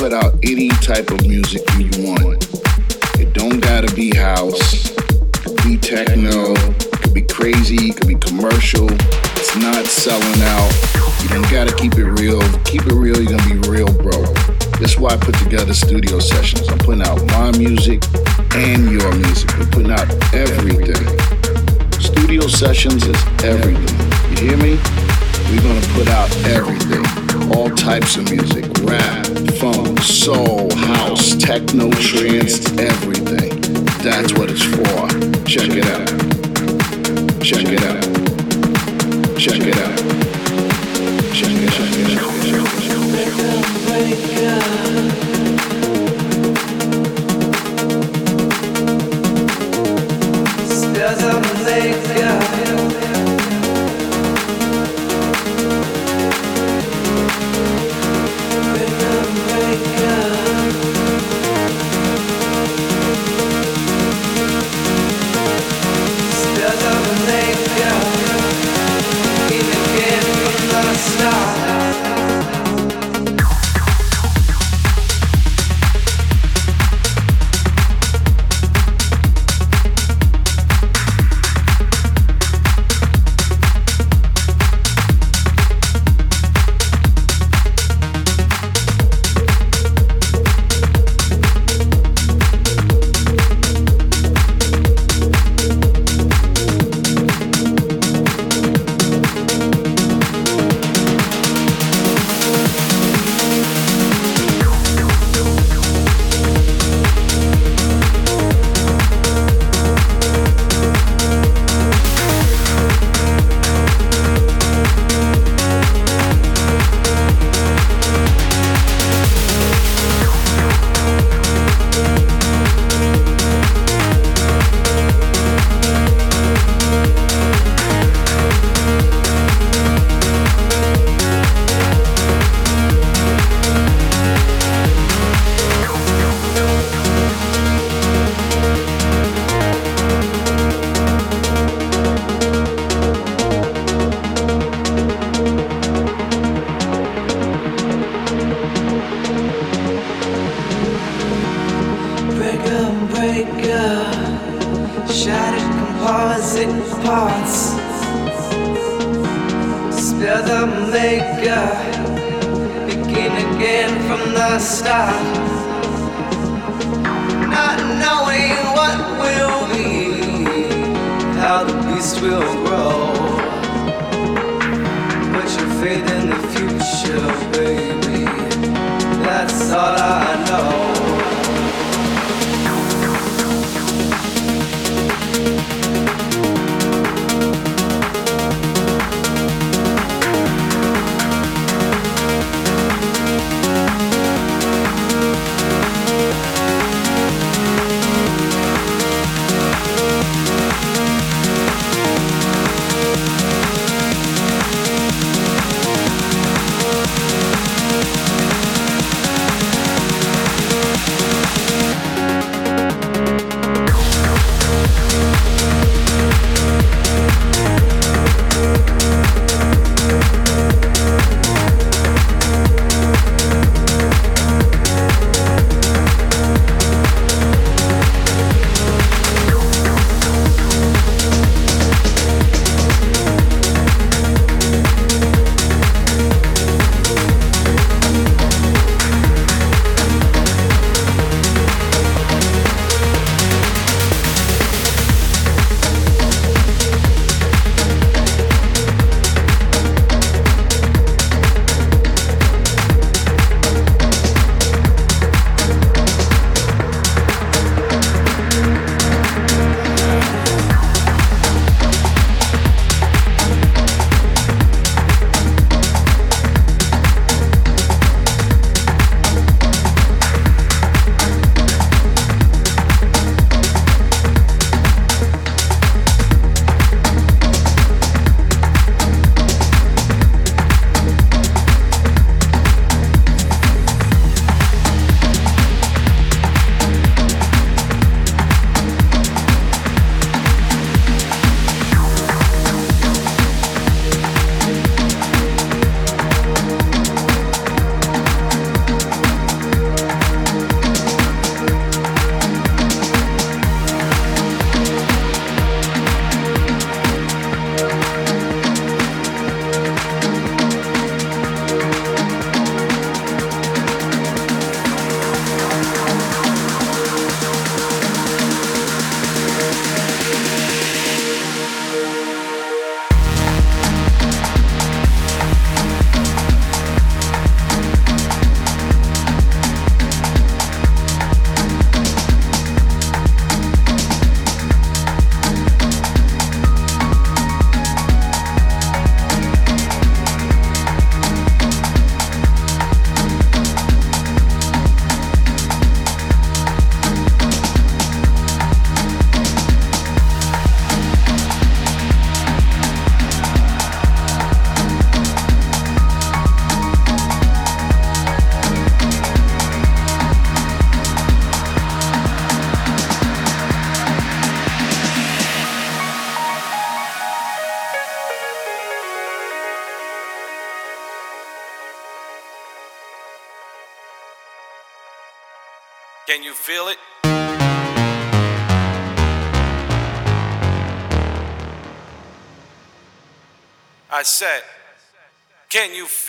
put out any type of music you want. It don't gotta be house, it could be techno, it could be crazy, it could be commercial. It's not selling out. You don't gotta keep it real. Keep it real, you're gonna be real broke. That's why I put together studio sessions. I'm putting out my music and your music. We're putting out everything. Studio sessions is everything. You hear me? We're gonna put out everything. All types of music. Rap, funk, soul, house, techno, trance, everything. That's what it's for. Check it out. Check it out. Check it out. Check it out. Check it out.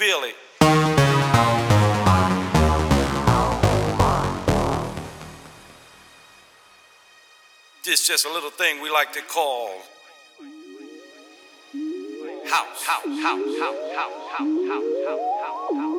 Feel it? Just a little thing we like to call house, house, house, house, house, house, house, house, house, house.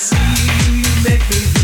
Well,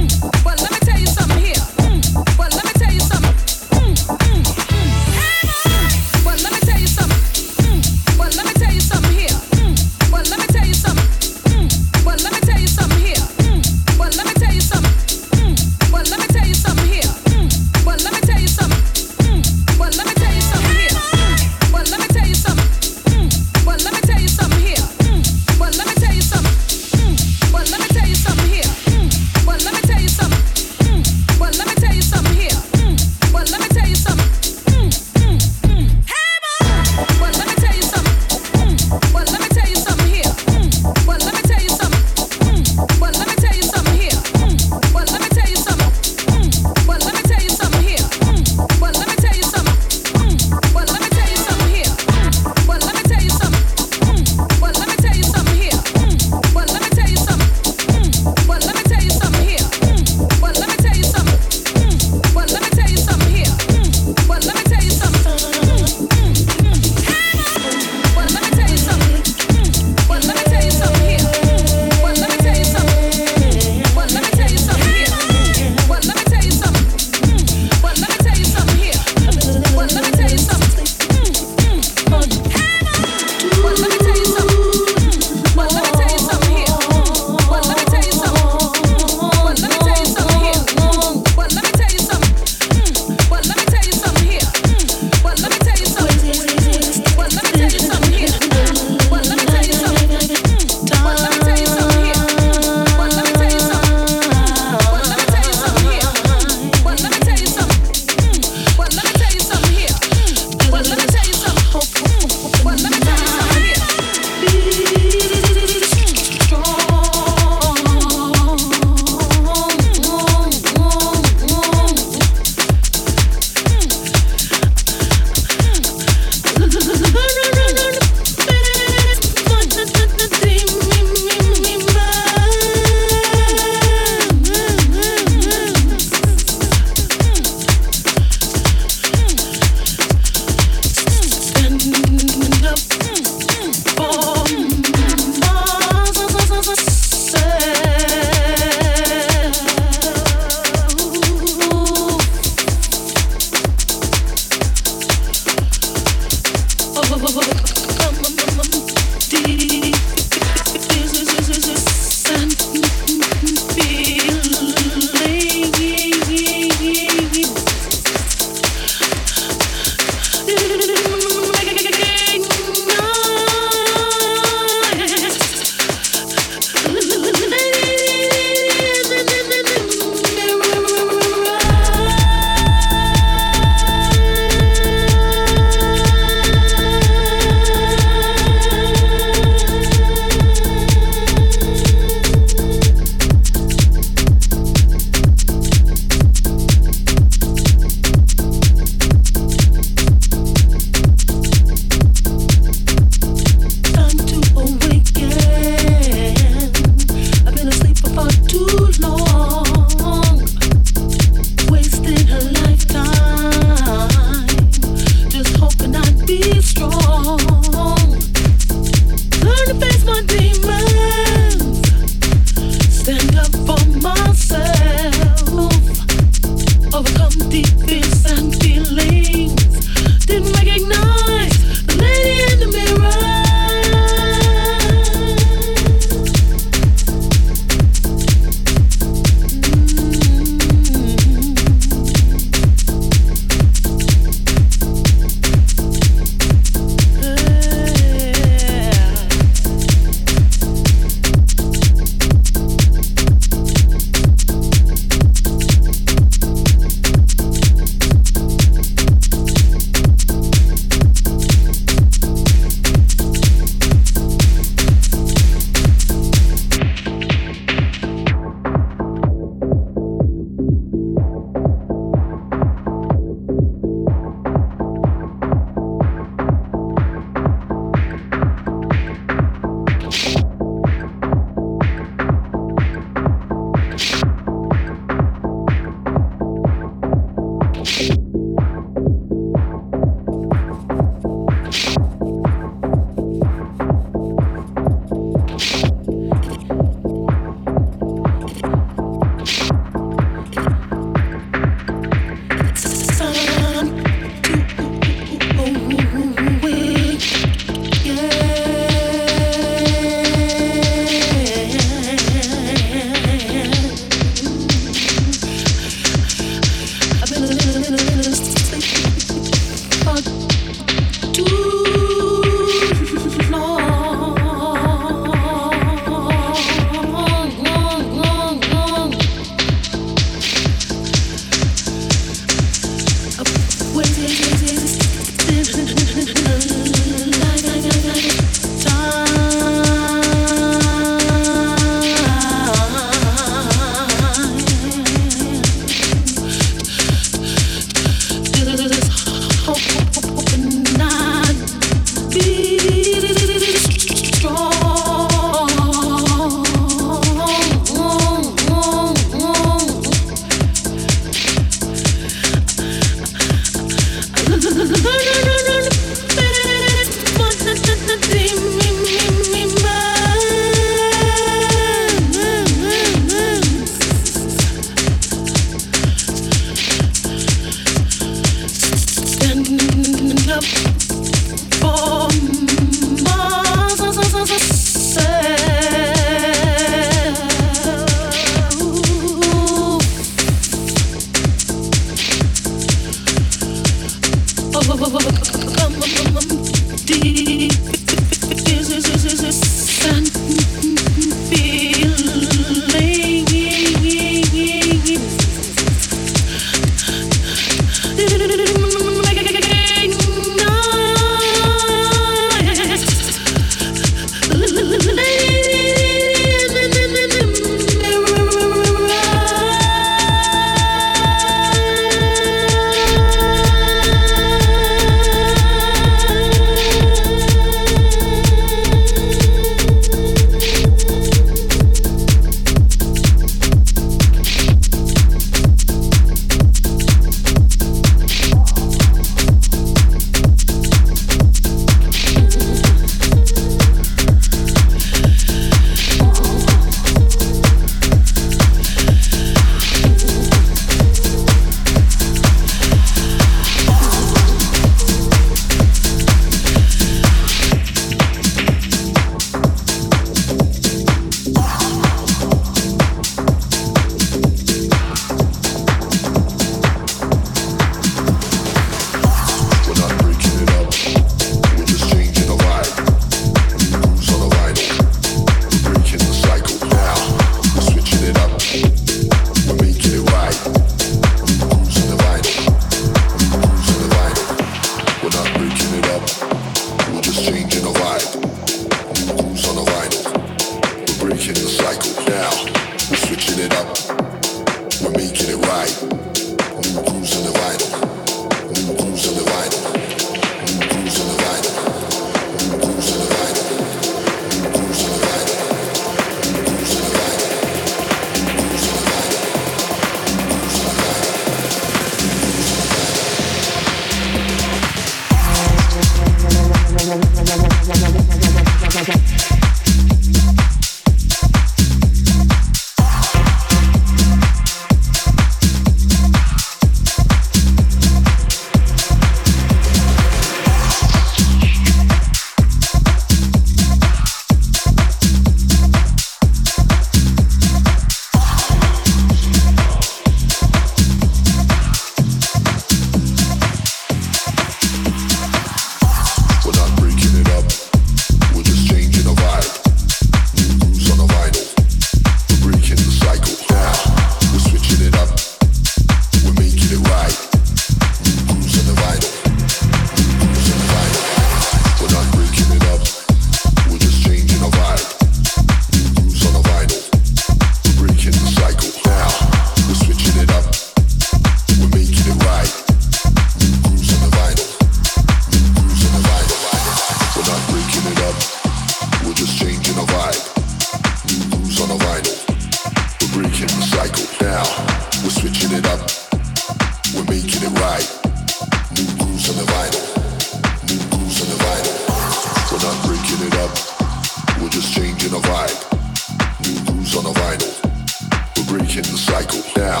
breaking the cycle. Now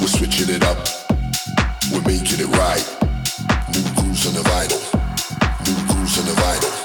we're switching it up. We're making it right. New grooves on the vinyl. New grooves on the vinyl.